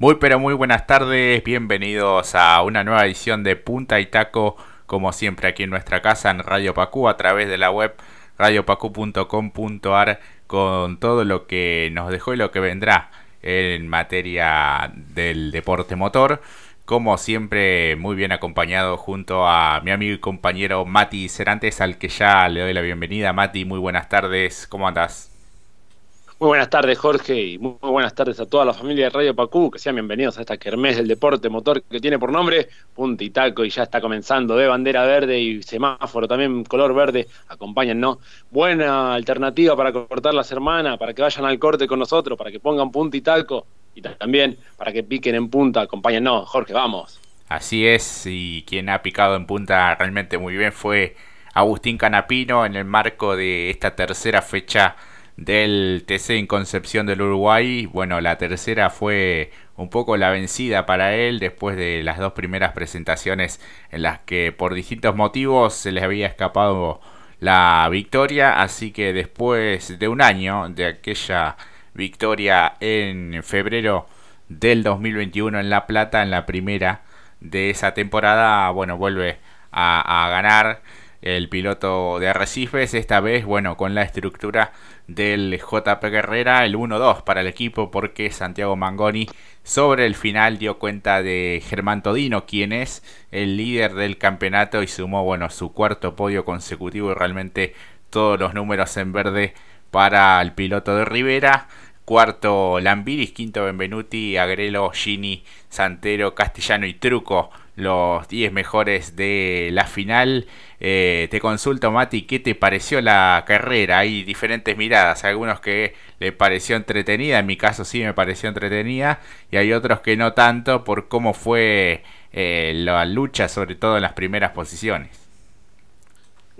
Muy pero muy buenas tardes, bienvenidos a una nueva edición de Punta y Taco, como siempre aquí en nuestra casa en Radio Pacú a través de la web radiopacu.com.ar con todo lo que nos dejó y lo que vendrá en materia del deporte motor. Como siempre, muy bien acompañado junto a mi amigo y compañero Mati Cerantes, al que ya le doy la bienvenida. Mati, muy buenas tardes, ¿cómo andas? Muy buenas tardes, Jorge, y muy buenas tardes a toda la familia de Radio Pacú, que sean bienvenidos a esta kermés del deporte motor que tiene por nombre Punta y Taco, y ya está comenzando de bandera verde y semáforo también color verde, ¿no? Buena alternativa para cortar la semana, para que vayan al corte con nosotros, para que pongan Punta y Taco, y también para que piquen en punta, ¿no? Jorge, vamos. Así es, y quien ha picado en punta realmente muy bien fue Agustín Canapino en el marco de esta tercera fecha del TC en Concepción del Uruguay. Bueno, la tercera fue un poco la vencida para él después de las dos primeras presentaciones en las que por distintos motivos se les había escapado la victoria. Así que después de un año de aquella victoria en febrero del 2021 en La Plata, en la primera de esa temporada, bueno, vuelve a, a ganar el piloto de Arrecifes, esta vez, bueno, con la estructura del JP Guerrera, el 1-2 para el equipo, porque Santiago Mangoni sobre el final dio cuenta de Germán Todino, quien es el líder del campeonato y sumó, bueno, su cuarto podio consecutivo y realmente todos los números en verde para el piloto de Rivera. Cuarto Lambiris, quinto Benvenuti, Agrelo, Gini, Santero, Castellano y Truco los 10 mejores de la final. Eh, te consulto, Mati, ¿qué te pareció la carrera? Hay diferentes miradas, algunos que le pareció entretenida, en mi caso sí me pareció entretenida, y hay otros que no tanto por cómo fue eh, la lucha, sobre todo en las primeras posiciones.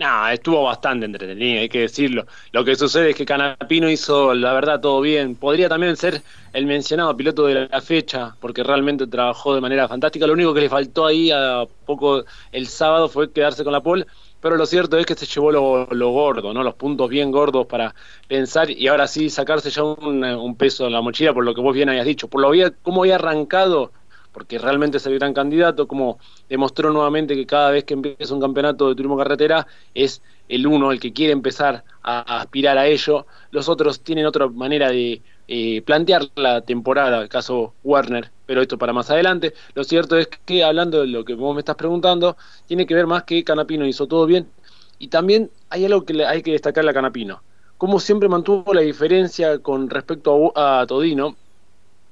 No, estuvo bastante entretenido, hay que decirlo. Lo que sucede es que Canapino hizo, la verdad, todo bien. Podría también ser el mencionado piloto de la fecha, porque realmente trabajó de manera fantástica. Lo único que le faltó ahí a poco el sábado fue quedarse con la pole, pero lo cierto es que se llevó lo, gordo, ¿no? Los puntos bien gordos para pensar y ahora sí sacarse ya un, peso en la mochila por lo que vos bien habías dicho. Por lo bien, cómo había arrancado porque realmente es el gran candidato, como demostró nuevamente que cada vez que empieza un campeonato de turismo carretera es el uno el que quiere empezar a, aspirar a ello. Los otros tienen otra manera de eh, plantear la temporada, el caso Warner, pero esto para más adelante. Lo cierto es que hablando de lo que vos me estás preguntando, tiene que ver más que Canapino hizo todo bien y también hay algo que hay que destacar a Canapino. Como siempre mantuvo la diferencia con respecto a Todino,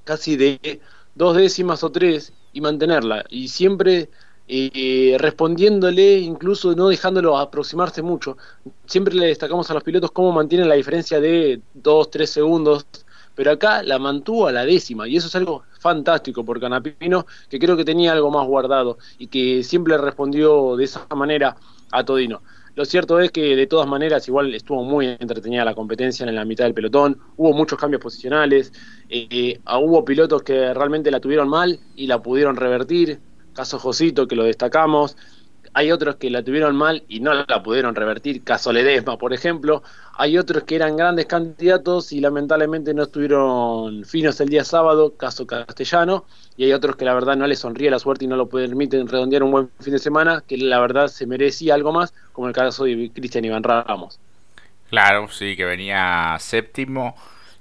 casi de dos décimas o tres y mantenerla. Y siempre eh, respondiéndole, incluso no dejándolo aproximarse mucho. Siempre le destacamos a los pilotos cómo mantienen la diferencia de dos, tres segundos. Pero acá la mantuvo a la décima y eso es algo fantástico por Canapino, que creo que tenía algo más guardado y que siempre respondió de esa manera a Todino. Lo cierto es que de todas maneras igual estuvo muy entretenida la competencia en la mitad del pelotón, hubo muchos cambios posicionales, eh, eh, hubo pilotos que realmente la tuvieron mal y la pudieron revertir, caso Josito que lo destacamos, hay otros que la tuvieron mal y no la pudieron revertir, caso Ledesma, por ejemplo. Hay otros que eran grandes candidatos y lamentablemente no estuvieron finos el día sábado, caso Castellano. Y hay otros que la verdad no les sonríe la suerte y no lo permiten redondear un buen fin de semana, que la verdad se merecía algo más, como el caso de Cristian Iván Ramos. Claro, sí, que venía séptimo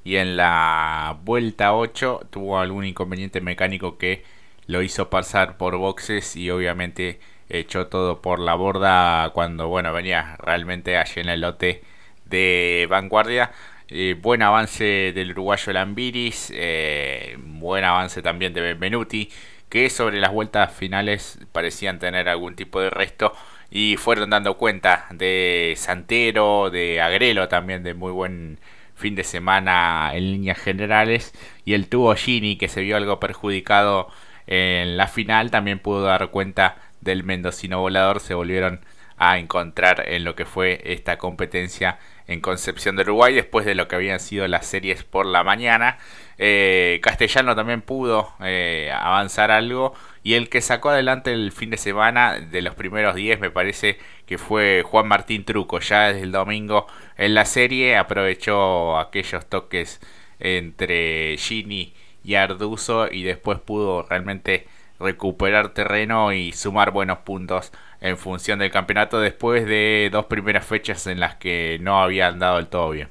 y en la vuelta 8 tuvo algún inconveniente mecánico que lo hizo pasar por boxes y obviamente echó todo por la borda cuando bueno venía realmente allí en el lote de vanguardia eh, buen avance del uruguayo Lambiris eh, buen avance también de Benvenuti que sobre las vueltas finales parecían tener algún tipo de resto y fueron dando cuenta de Santero de Agrelo también de muy buen fin de semana en líneas generales. Y el tubo Gini que se vio algo perjudicado en la final también pudo dar cuenta del mendocino volador. Se volvieron a encontrar en lo que fue esta competencia en Concepción de Uruguay después de lo que habían sido las series por la mañana. Eh, Castellano también pudo eh, avanzar algo y el que sacó adelante el fin de semana de los primeros 10 me parece que fue Juan Martín Truco. Ya desde el domingo en la serie aprovechó aquellos toques entre Gini y Arduzo y después pudo realmente recuperar terreno y sumar buenos puntos en función del campeonato después de dos primeras fechas en las que no había andado del todo bien.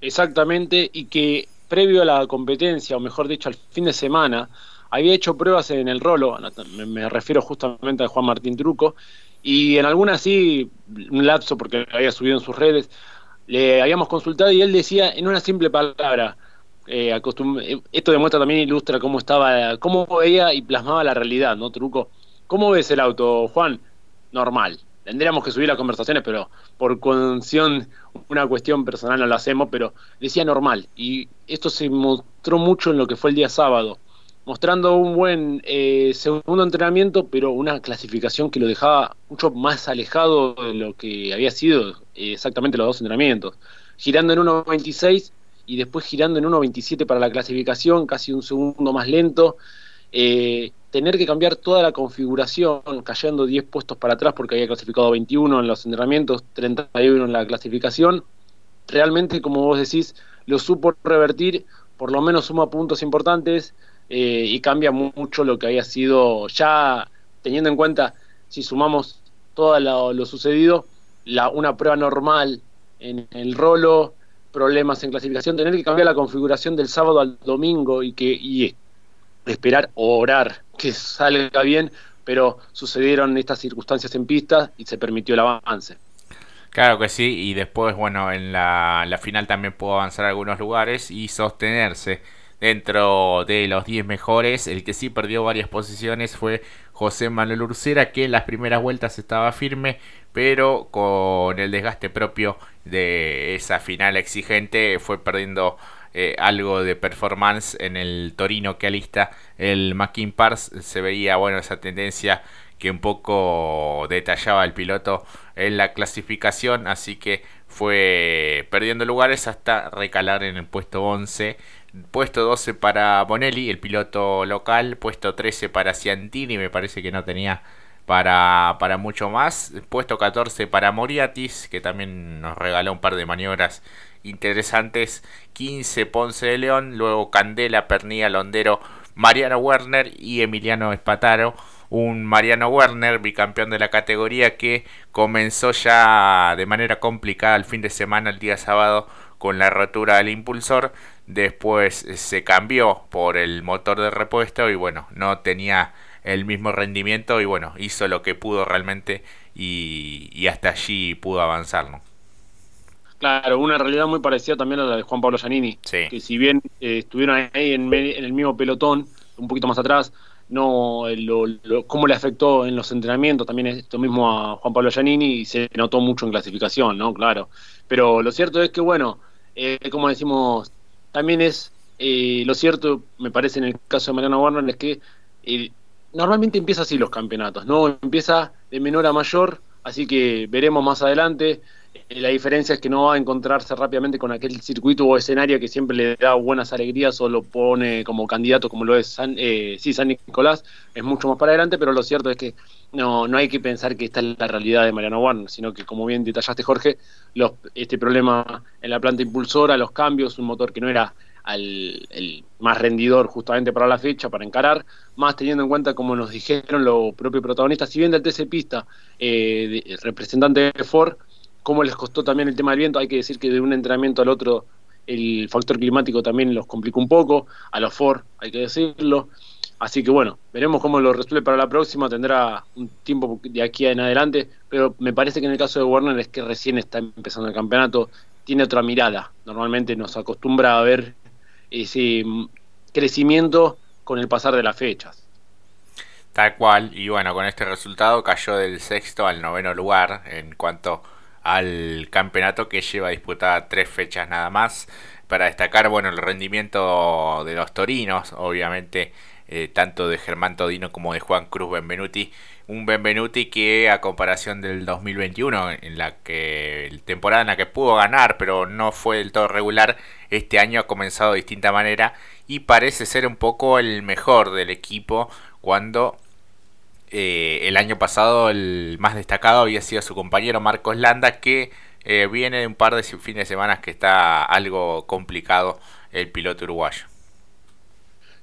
Exactamente, y que previo a la competencia, o mejor dicho, al fin de semana, había hecho pruebas en el rolo, me, refiero justamente a Juan Martín Truco, y en algunas sí, un lapso porque había subido en sus redes, le habíamos consultado y él decía en una simple palabra, eh, esto demuestra también, ilustra cómo estaba, cómo veía y plasmaba la realidad, ¿no, Truco? ¿Cómo ves el auto, Juan? Normal. Tendríamos que subir las conversaciones, pero por condición, una cuestión personal no lo hacemos, pero decía normal. Y esto se mostró mucho en lo que fue el día sábado mostrando un buen eh, segundo entrenamiento, pero una clasificación que lo dejaba mucho más alejado de lo que había sido eh, exactamente los dos entrenamientos. Girando en 1.26 y después girando en 1.27 para la clasificación, casi un segundo más lento. Eh, tener que cambiar toda la configuración, cayendo 10 puestos para atrás porque había clasificado 21 en los entrenamientos, 31 en la clasificación. Realmente, como vos decís, lo supo revertir, por lo menos suma puntos importantes, eh, y cambia mucho lo que había sido ya teniendo en cuenta si sumamos todo lo, sucedido la, una prueba normal en el rolo problemas en clasificación tener que cambiar la configuración del sábado al domingo y que y esperar o orar que salga bien pero sucedieron estas circunstancias en pista y se permitió el avance Claro que sí, y después, bueno, en la, final también pudo avanzar algunos lugares y sostenerse dentro de los 10 mejores. El que sí perdió varias posiciones fue José Manuel Urcera, que en las primeras vueltas estaba firme, pero con el desgaste propio de esa final exigente fue perdiendo eh, algo de performance en el Torino que alista el Mackin. Se veía bueno esa tendencia que un poco detallaba el piloto en la clasificación, así que fue perdiendo lugares hasta recalar en el puesto 11 Puesto 12 para Bonelli, el piloto local. Puesto 13 para Ciantini, me parece que no tenía para, para mucho más. Puesto 14 para Moriatis, que también nos regaló un par de maniobras interesantes. 15 Ponce de León, luego Candela, Pernilla, Londero, Mariano Werner y Emiliano Espataro. Un Mariano Werner, bicampeón de la categoría, que comenzó ya de manera complicada el fin de semana, el día sábado, con la rotura del impulsor después eh, se cambió por el motor de repuesto y bueno, no tenía el mismo rendimiento y bueno, hizo lo que pudo realmente y, hasta allí pudo avanzar, ¿no? Claro, una realidad muy parecida también a la de Juan Pablo Giannini, que si bien eh, estuvieron ahí en, el mismo pelotón, un poquito más atrás, no lo, cómo le afectó en los entrenamientos también esto mismo a Juan Pablo Giannini y se notó mucho en clasificación, ¿no? Claro. Pero lo cierto es que, bueno, eh, como decimos, también es eh, lo cierto, me parece en el caso de Mariano Warner, es que eh, normalmente empieza así los campeonatos, ¿no? Empieza de menor a mayor, así que veremos más adelante. Eh, la diferencia es que no va a encontrarse rápidamente con aquel circuito o escenario que siempre le da buenas alegrías o lo pone como candidato, como lo es San, sí, San Nicolás, es mucho más para adelante, pero lo cierto es que no, no hay que pensar que esta es la realidad de Mariano Warner, sino que como bien detallaste Jorge, los, este problema en la planta impulsora, los cambios, un motor que no era el más rendidor justamente para la fecha, para encarar, más teniendo en cuenta, como nos dijeron los propios protagonistas, si bien del TC Pista, eh, representante de Ford, cómo les costó también el tema del viento, hay que decir que de un entrenamiento al otro el factor climático también los complicó un poco, a los Ford hay que decirlo, Así que bueno, veremos cómo lo resuelve para la próxima. Tendrá un tiempo de aquí en adelante, pero me parece que en el caso de Warner es que recién está empezando el campeonato, tiene otra mirada. Normalmente nos acostumbra a ver ese crecimiento con el pasar de las fechas. Tal cual, y bueno, con este resultado cayó del sexto al noveno lugar en cuanto al campeonato que lleva disputada tres fechas nada más. Para destacar, bueno, el rendimiento de los torinos, obviamente eh, tanto de Germán Todino como de Juan Cruz Benvenuti. Un Benvenuti que a comparación del 2021, en la que temporada en la que pudo ganar, pero no fue del todo regular, este año ha comenzado de distinta manera y parece ser un poco el mejor del equipo cuando eh, el año pasado el más destacado había sido su compañero Marcos Landa que eh, viene de un par de fines de semana que está algo complicado el piloto uruguayo.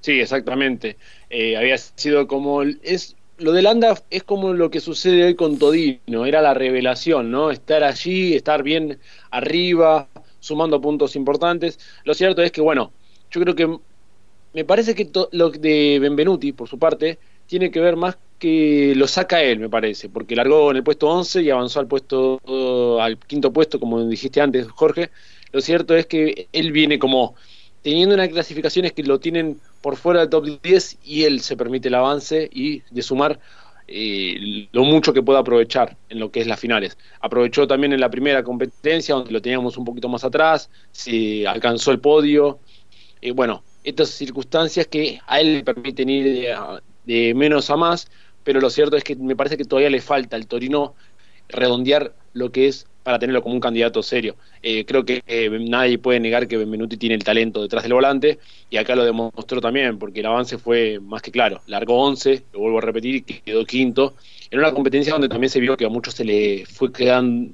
Sí, exactamente. Eh, había sido como es lo de Landa es como lo que sucede hoy con Todino, era la revelación, ¿no? Estar allí, estar bien arriba, sumando puntos importantes. Lo cierto es que, bueno, yo creo que me parece que lo de Benvenuti, por su parte, tiene que ver más que lo saca él, me parece, porque largó en el puesto 11 y avanzó al puesto al quinto puesto, como dijiste antes, Jorge. Lo cierto es que él viene como teniendo unas clasificaciones que lo tienen por fuera del top 10 y él se permite el avance y de sumar eh, lo mucho que pueda aprovechar en lo que es las finales. Aprovechó también en la primera competencia, donde lo teníamos un poquito más atrás, se alcanzó el podio. Eh, bueno, estas circunstancias que a él le permiten ir de menos a más, pero lo cierto es que me parece que todavía le falta al Torino redondear lo que es para tenerlo como un candidato serio. Eh, creo que eh, nadie puede negar que Benvenuti tiene el talento detrás del volante y acá lo demostró también porque el avance fue más que claro. Largó 11, lo vuelvo a repetir, quedó quinto en una competencia donde también se vio que a muchos se le fue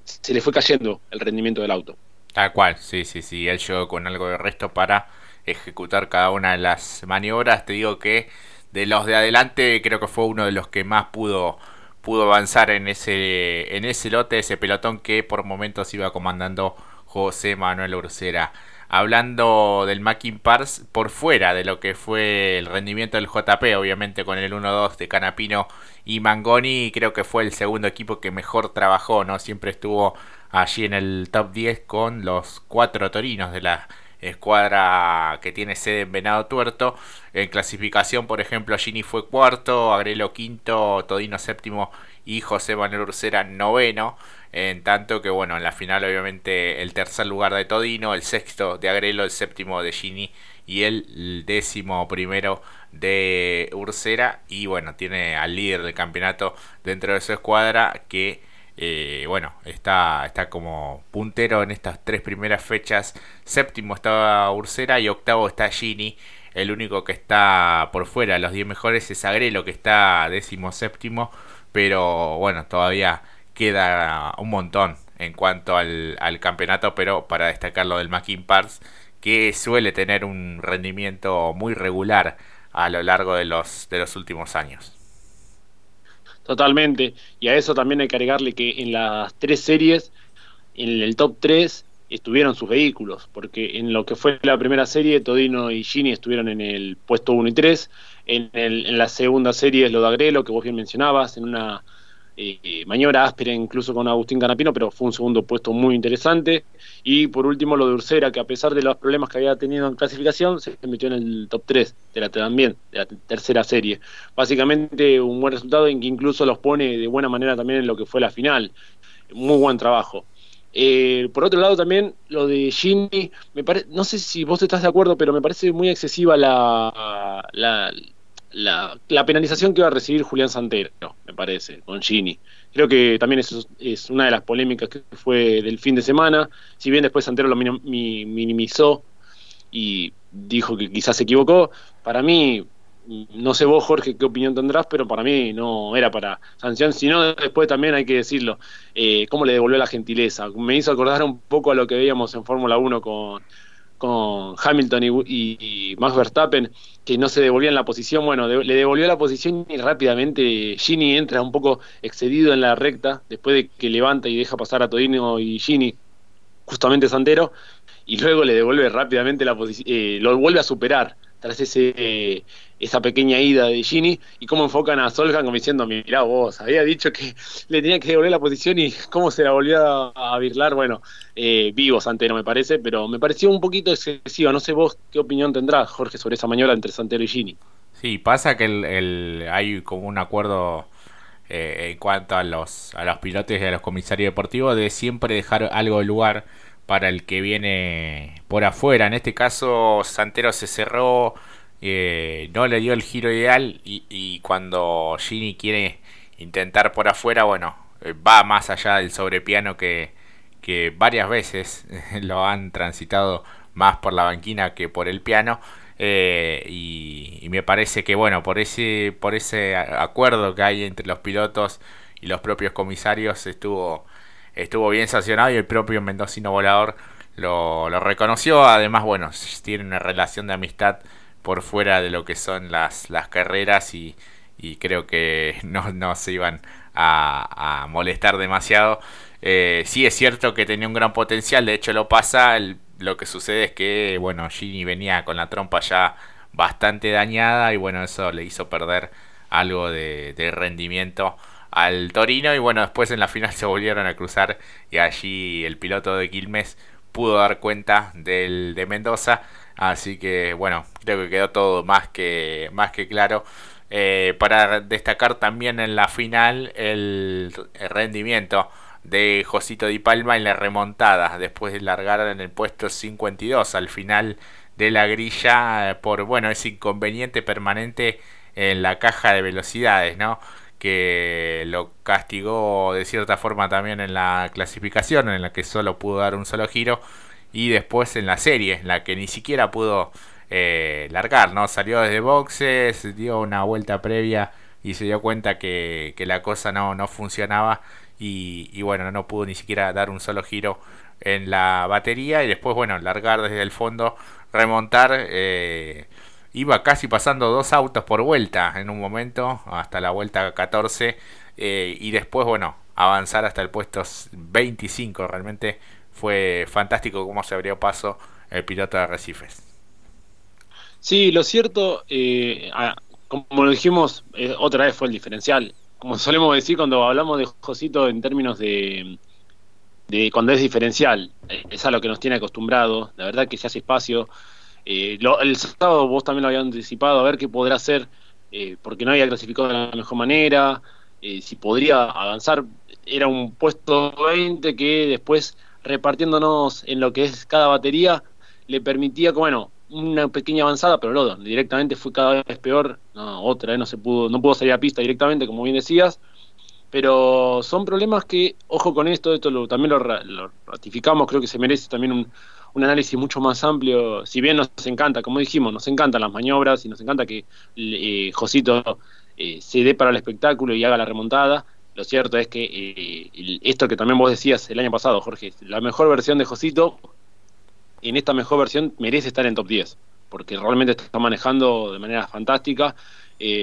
se le fue cayendo el rendimiento del auto. Tal cual, sí, sí, sí. Él llegó con algo de resto para ejecutar cada una de las maniobras. Te digo que de los de adelante creo que fue uno de los que más pudo pudo avanzar en ese, en ese lote, ese pelotón que por momentos iba comandando José Manuel Ursera. Hablando del Mackin Pars por fuera de lo que fue el rendimiento del JP, obviamente con el 1-2 de Canapino y Mangoni, creo que fue el segundo equipo que mejor trabajó, ¿no? Siempre estuvo allí en el top 10 con los cuatro torinos de la escuadra que tiene sede en Venado Tuerto. En clasificación, por ejemplo, Gini fue cuarto, Agrelo quinto, Todino séptimo y José Manuel Ursera noveno. En tanto que, bueno, en la final, obviamente, el tercer lugar de Todino, el sexto de Agrelo, el séptimo de Gini y el décimo primero de Ursera. Y bueno, tiene al líder del campeonato dentro de su escuadra que eh, bueno, está, está como puntero en estas tres primeras fechas. Séptimo está Ursera y octavo está Gini. El único que está por fuera, los 10 mejores, es Agrelo, que está décimo séptimo. Pero bueno, todavía queda un montón en cuanto al, campeonato. Pero para destacar lo del Mackin Parts, que suele tener un rendimiento muy regular a lo largo de los, de los últimos años. Totalmente. Y a eso también hay que agregarle que en las tres series, en el top 3, estuvieron sus vehículos, porque en lo que fue la primera serie, Todino y Gini estuvieron en el puesto 1 y 3, en, en la segunda serie es lo de Agrelo, que vos bien mencionabas, en una eh, maniobra áspera incluso con Agustín Canapino, pero fue un segundo puesto muy interesante. Y por último lo de Ursera, que a pesar de los problemas que había tenido en clasificación, se metió en el top 3 de la, también, de la tercera serie. Básicamente un buen resultado en que incluso los pone de buena manera también en lo que fue la final. Muy buen trabajo. Eh, por otro lado también lo de Ginny, me no sé si vos estás de acuerdo, pero me parece muy excesiva la, la la, penalización que va a recibir Julián Santero, me parece, con Gini. Creo que también eso es una de las polémicas que fue del fin de semana. Si bien después Santero lo minimizó y dijo que quizás se equivocó, para mí, no sé vos, Jorge, qué opinión tendrás, pero para mí no era para sanción, sino después también hay que decirlo, eh, cómo le devolvió la gentileza. Me hizo acordar un poco a lo que veíamos en Fórmula 1 con con Hamilton y, Max Verstappen, que no se devolvían la posición. Bueno, le devolvió la posición y rápidamente Gini entra un poco excedido en la recta, después de que levanta y deja pasar a Todino y Gini, justamente Santero, y luego le devuelve rápidamente la posición, eh, lo vuelve a superar tras ese, esa pequeña ida de Gini y cómo enfocan a Soljan como diciendo, mira vos, había dicho que le tenía que devolver la posición y cómo se la volvió a, virlar, bueno, eh, vivo Santero me parece, pero me pareció un poquito excesiva, no sé vos qué opinión tendrás, Jorge, sobre esa maniobra entre Santero y Gini. Sí, pasa que el, hay como un acuerdo eh, en cuanto a los, a los pilotos y a los comisarios deportivos de siempre dejar algo de lugar para el que viene por afuera. En este caso, Santero se cerró, eh, no le dio el giro ideal y, cuando Gini quiere intentar por afuera, bueno, eh, va más allá del sobrepiano que, que varias veces lo han transitado más por la banquina que por el piano. Eh, y, y, me parece que bueno por ese por ese acuerdo que hay entre los pilotos y los propios comisarios estuvo estuvo bien sancionado y el propio mendocino volador lo, lo reconoció. Además, bueno, tiene una relación de amistad por fuera de lo que son las, las carreras y, y creo que no, no se iban a, molestar demasiado. Eh, sí es cierto que tenía un gran potencial, de hecho lo pasa, lo que sucede es que, bueno, Gini venía con la trompa ya bastante dañada y bueno, eso le hizo perder algo de, rendimiento al Torino y bueno, después en la final se volvieron a cruzar y allí el piloto de Quilmes pudo dar cuenta del de Mendoza, así que bueno, creo que quedó todo más que, más que claro. Eh, para destacar también en la final el, rendimiento de Josito Di Palma en la remontada, después de largar en el puesto 52 al final de la grilla eh, por bueno ese inconveniente permanente en la caja de velocidades, ¿no? que lo castigó de cierta forma también en la clasificación, en la que solo pudo dar un solo giro, y después en la serie, en la que ni siquiera pudo eh, largar, ¿no? Salió desde boxes, dio una vuelta previa y se dio cuenta que, que la cosa no, no funcionaba y, bueno, no pudo ni siquiera dar un solo giro en la batería y después, bueno, largar desde el fondo, remontar. Eh, iba casi pasando dos autos por vuelta en un momento, hasta la vuelta 14, eh, y después, bueno, avanzar hasta el puesto 25. Realmente fue fantástico cómo se abrió paso el piloto de Arrecifes. Sí, lo cierto, eh, como lo dijimos, eh, otra vez fue el diferencial. Como solemos decir cuando hablamos de Josito en términos de, de cuando es diferencial, es a lo que nos tiene acostumbrado. La verdad que se hace espacio eh, el sábado vos también lo habías anticipado, a ver qué podrá hacer, eh, porque no había clasificado de la mejor manera, eh, si podría avanzar. Era un puesto 20 que después, repartiéndonos en lo que es cada batería, le permitía, bueno, una pequeña avanzada, pero no, directamente fue cada vez peor. No, otra, no se pudo, no pudo salir a pista directamente, como bien decías. Pero son problemas que, ojo con esto, esto también lo, lo ratificamos, creo que se merece también un, un análisis mucho más amplio, si bien nos encanta, como dijimos, nos encantan las maniobras y nos encanta que eh, Josito eh, se dé para el espectáculo y haga la remontada, lo cierto es que eh, esto que también vos decías el año pasado, Jorge, la mejor versión de Josito, en esta mejor versión merece estar en top 10, porque realmente está manejando de manera fantástica,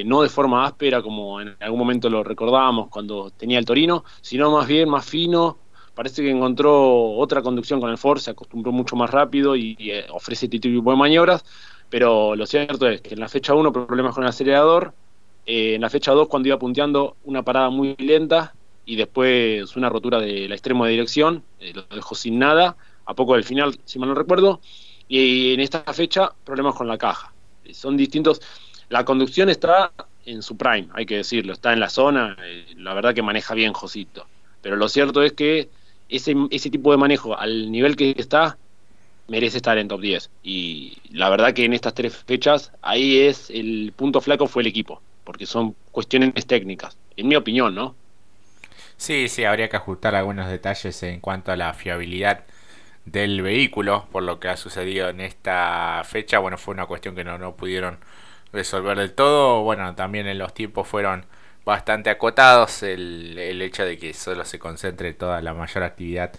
no de forma áspera como en algún momento lo recordábamos cuando tenía el Torino, sino más bien más fino, parece que encontró otra conducción con el Ford, se acostumbró mucho más rápido y, eh, ofrece este tipo de maniobras, pero lo cierto es que en la fecha 1 problemas con el acelerador, eh, en la fecha 2 cuando iba punteando una parada muy lenta y después una rotura de la extremo de dirección, eh, lo dejó sin nada, a poco del final, si mal no recuerdo, y en esta fecha problemas con la caja. Son distintos, la conducción está en su prime, hay que decirlo, está en la zona, la verdad que maneja bien Josito, pero lo cierto es que ese, ese tipo de manejo al nivel que está merece estar en top 10. Y la verdad que en estas tres fechas, ahí es el punto flaco fue el equipo, porque son cuestiones técnicas, en mi opinión, ¿no? Sí, sí, habría que ajustar algunos detalles en cuanto a la fiabilidad del vehículo, por lo que ha sucedido en esta fecha. Bueno, fue una cuestión que no, no pudieron resolver del todo. Bueno, también en los tiempos fueron bastante acotados. El, el hecho de que solo se concentre toda la mayor actividad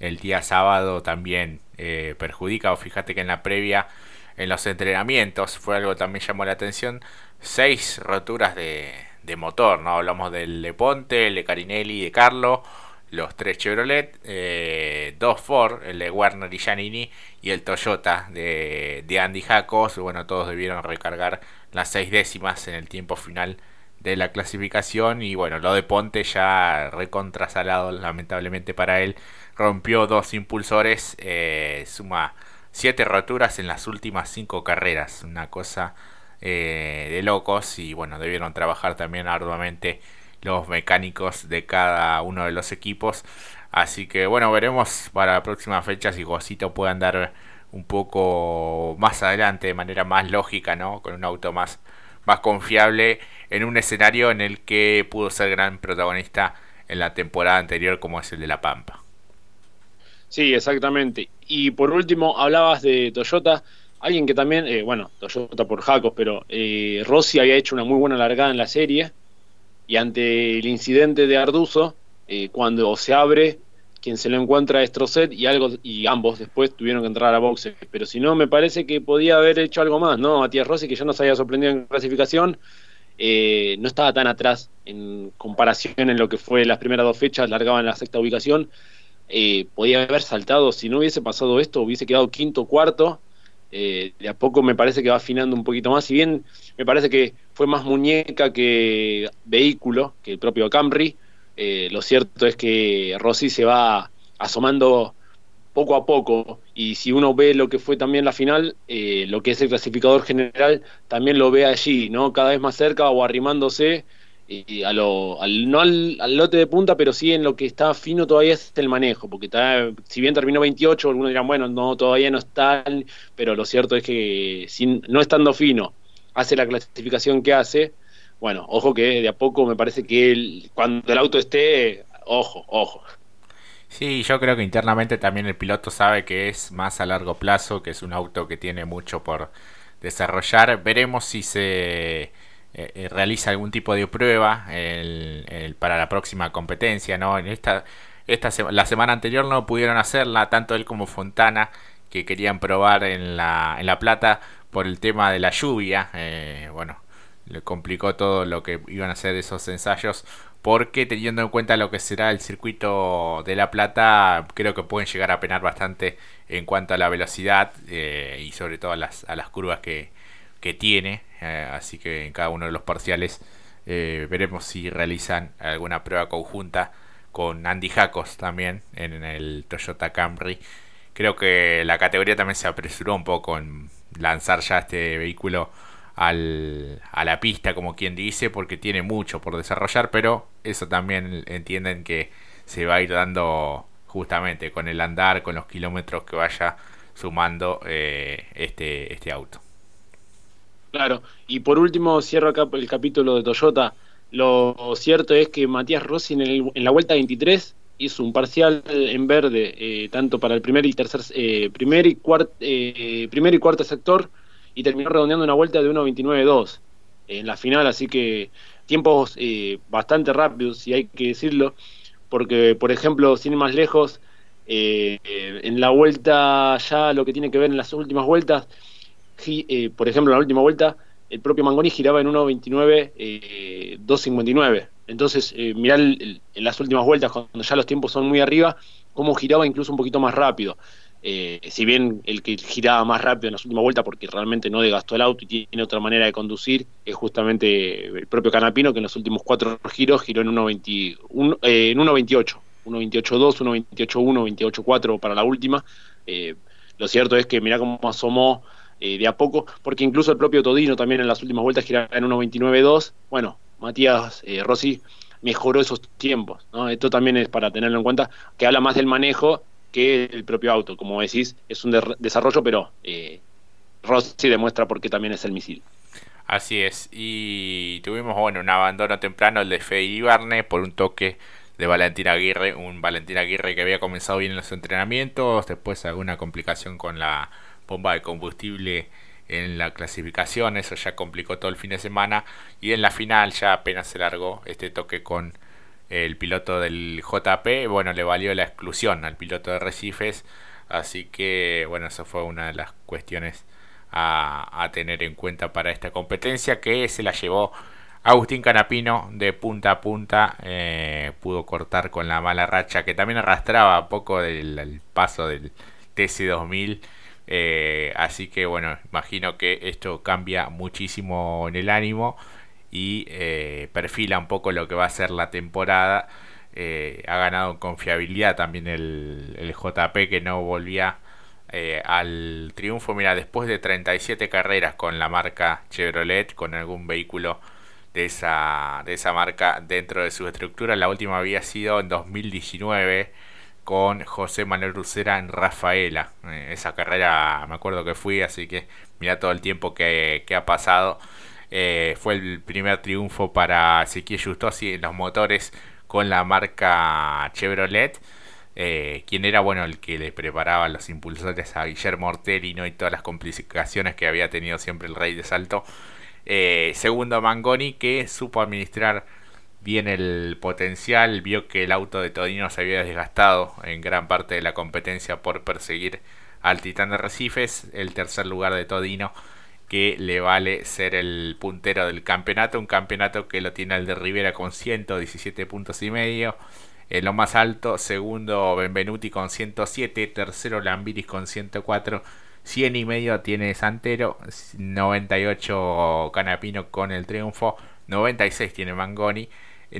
el día sábado también eh, perjudica. O fíjate que en la previa, en los entrenamientos, fue algo que también llamó la atención. Seis roturas de, de motor, ¿no? Hablamos del de Ponte, el de Carinelli de Carlo. Los tres Chevrolet, eh, dos Ford, el de Werner y Giannini, y el Toyota de, de Andy Jacos. Bueno, todos debieron recargar las seis décimas en el tiempo final de la clasificación y bueno, lo de Ponte ya recontrasalado lamentablemente para él, rompió dos impulsores, eh, suma siete roturas en las últimas cinco carreras, una cosa eh, de locos y bueno, debieron trabajar también arduamente los mecánicos de cada uno de los equipos, así que bueno, veremos para la próxima fecha si Gosito puede andar un poco más adelante de manera más lógica, ¿no? Con un auto más más confiable en un escenario en el que pudo ser gran protagonista en la temporada anterior como es el de La Pampa. Sí, exactamente. Y por último, hablabas de Toyota, alguien que también, eh, bueno, Toyota por Jacos, pero eh, Rossi había hecho una muy buena largada en la serie y ante el incidente de Arduzo, eh, cuando se abre, quien se lo encuentra es Trocet y algo y ambos después tuvieron que entrar a boxe. Pero si no, me parece que podía haber hecho algo más, ¿no? Matías Rossi, que ya nos había sorprendido en clasificación, eh, no estaba tan atrás en comparación en lo que fue las primeras dos fechas, largaba en la sexta ubicación. Eh, podía haber saltado, si no hubiese pasado esto, hubiese quedado quinto o cuarto. Eh, de a poco me parece que va afinando un poquito más. Si bien me parece que fue más muñeca que vehículo, que el propio Camry, eh, lo cierto es que Rossi se va asomando poco a poco y si uno ve lo que fue también la final, eh, lo que es el clasificador general, también lo ve allí, ¿no? Cada vez más cerca o arrimándose y a lo, al, no al, lote de punta, pero sí en lo que está fino todavía es el manejo, porque está, si bien terminó 28, algunos dirán, bueno, no, todavía no está, pero lo cierto es que sin, no estando fino, hace la clasificación que hace, bueno, ojo que de a poco me parece que cuando el auto esté, ojo, ojo. Sí, yo creo que internamente también el piloto sabe que es más a largo plazo, que es un auto que tiene mucho por desarrollar. Veremos si se eh, eh, realiza algún tipo de prueba para la próxima competencia, ¿no? En esta, esta la semana anterior no pudieron hacerla, tanto él como Fontana, que querían probar en la, en la Plata por el tema de la lluvia. Eh, bueno, le complicó todo lo que iban a ser esos ensayos porque teniendo en cuenta lo que será el circuito de La Plata creo que pueden llegar a penar bastante en cuanto a la velocidad y sobre todo a las, a las curvas que, que tiene eh, así que en cada uno de los parciales eh, veremos si realizan alguna prueba conjunta con Andy Jacos también en el Toyota Camry creo que la categoría también se apresuró un poco en lanzar ya este vehículo al, a la pista, como quien dice, porque tiene mucho por desarrollar, pero eso también entienden que se va a ir dando justamente con el andar, con los kilómetros que vaya sumando eh, este, este auto. Claro, y por último cierro acá el capítulo de Toyota. Lo cierto es que Matías Rossi en, la vuelta 23 hizo un parcial en verde, eh, tanto para el primer y tercer, eh, primer y cuart, primer y cuarto sector, y terminó redondeando una vuelta de 1.29.2 en la final, así que tiempos eh, bastante rápidos, si hay que decirlo, porque, por ejemplo, sin ir más lejos, eh, en la vuelta ya lo que tiene que ver en las últimas vueltas, eh, por ejemplo, en la última vuelta, el propio Mangoni giraba en 1.29, 2.59. Entonces, mirá en las últimas vueltas, cuando ya los tiempos son muy arriba, cómo giraba incluso un poquito más rápido. Eh, si bien el que giraba más rápido en las últimas vueltas porque realmente no desgastó el auto y tiene otra manera de conducir, es justamente el propio Canapino que en los últimos cuatro giros giró en 1.28, eh, en 1.28, 1.28.2, 1.28.1, 28.4 para la última. Eh, lo cierto es que mirá cómo asomó de a poco, porque incluso el propio Todino también en las últimas vueltas giraba en 1.29.2. Bueno, Matías Rossi mejoró esos tiempos. ¿no? Esto también es para tenerlo en cuenta, que habla más del manejo que el propio auto. Como decís, es un desarrollo, pero eh, Rossi demuestra por qué también es el misil. Así es, y tuvimos bueno un abandono temprano el de Fede Barne por un toque de Valentín Aguirre, un Valentín Aguirre que había comenzado bien en los entrenamientos, después alguna complicación con la bomba de combustible en la clasificación, eso ya complicó todo el fin de semana y en la final ya apenas se largó este toque con el piloto del JP, bueno, le valió la exclusión al piloto de Recifes, así que bueno, eso fue una de las cuestiones a, tener en cuenta para esta competencia que se la llevó Agustín Canapino de punta a punta, eh, pudo cortar con la mala racha que también arrastraba poco del paso del TC2000. Eh, así que bueno, imagino que esto cambia muchísimo en el ánimo y eh, perfila un poco lo que va a ser la temporada. Eh, ha ganado confiabilidad también el, el JP que no volvía al triunfo. Mira, después de 37 carreras con la marca Chevrolet, con algún vehículo de esa, de esa marca dentro de su estructura, la última había sido en 2019 con José Manuel Rucera en Rafaela. esa carrera me acuerdo que fui, así que mira todo el tiempo que, que ha pasado. Eh, fue el primer triunfo para Ezequiel Justosi en los motores con la marca Chevrolet. Eh, quien era bueno el que le preparaba los impulsores a Guillermo Ortelli y todas las complicaciones que había tenido siempre el Rey de Salto. Eh, segundo Mangoni que supo administrar bien el potencial, vio que el auto de Todino se había desgastado en gran parte de la competencia por perseguir al Titán de Recifes, el tercer lugar de Todino que le vale ser el puntero del campeonato, un campeonato que lo tiene el de Rivera con 117 puntos y medio, en lo más alto, segundo Benvenuti con 107, tercero Lambiris con 104, 100 y medio tiene Santero, 98 Canapino con el triunfo, 96 tiene Mangoni,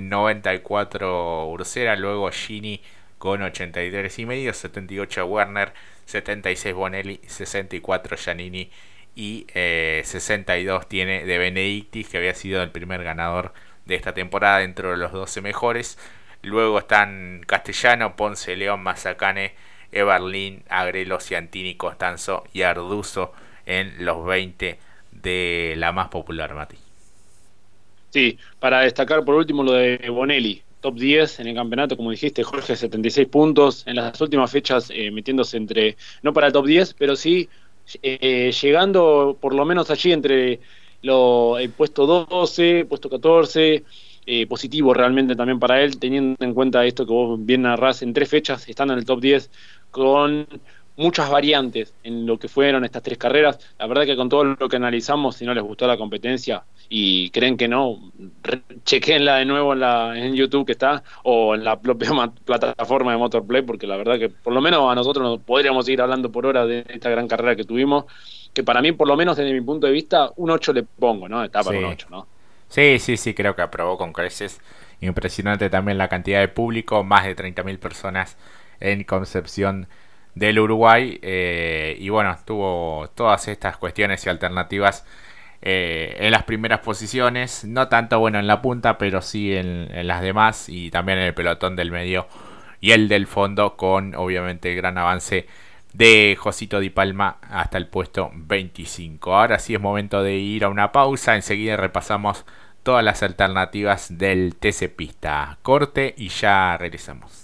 94 Ursera, luego Gini con 83 y medio, 78 Werner, 76 Bonelli, 64 Giannini y 62 eh, tiene de Benedictis, que había sido el primer ganador de esta temporada dentro de los 12 mejores. Luego están Castellano, Ponce, León, Mazacane, Everlin, Agrelo, Ciantini, Costanzo y Arduzo en los 20 de la más popular, Mati. Sí, para destacar por último lo de Bonelli, top 10 en el campeonato, como dijiste, Jorge, 76 puntos en las últimas fechas, eh, metiéndose entre, no para el top 10, pero sí eh, llegando por lo menos allí entre lo, el puesto 12, puesto 14, eh, positivo realmente también para él, teniendo en cuenta esto que vos bien narrás, en tres fechas están en el top 10 con muchas variantes en lo que fueron estas tres carreras. La verdad que con todo lo que analizamos, si no les gustó la competencia y creen que no, chequenla de nuevo en, la, en YouTube que está o en la propia plataforma de Motorplay, porque la verdad que por lo menos a nosotros nos podríamos ir hablando por hora de esta gran carrera que tuvimos, que para mí, por lo menos desde mi punto de vista, un 8 le pongo, ¿no? Etapa sí. un 8, ¿no? Sí, sí, sí, creo que aprobó con creces. Impresionante también la cantidad de público, más de 30.000 personas en Concepción del Uruguay. Eh, y bueno, tuvo todas estas cuestiones y alternativas eh, en las primeras posiciones. No tanto bueno en la punta, pero sí en, las demás. Y también en el pelotón del medio y el del fondo. Con obviamente el gran avance de Josito Di Palma hasta el puesto 25. Ahora sí es momento de ir a una pausa. Enseguida repasamos todas las alternativas del TC Pista. Corte y ya regresamos.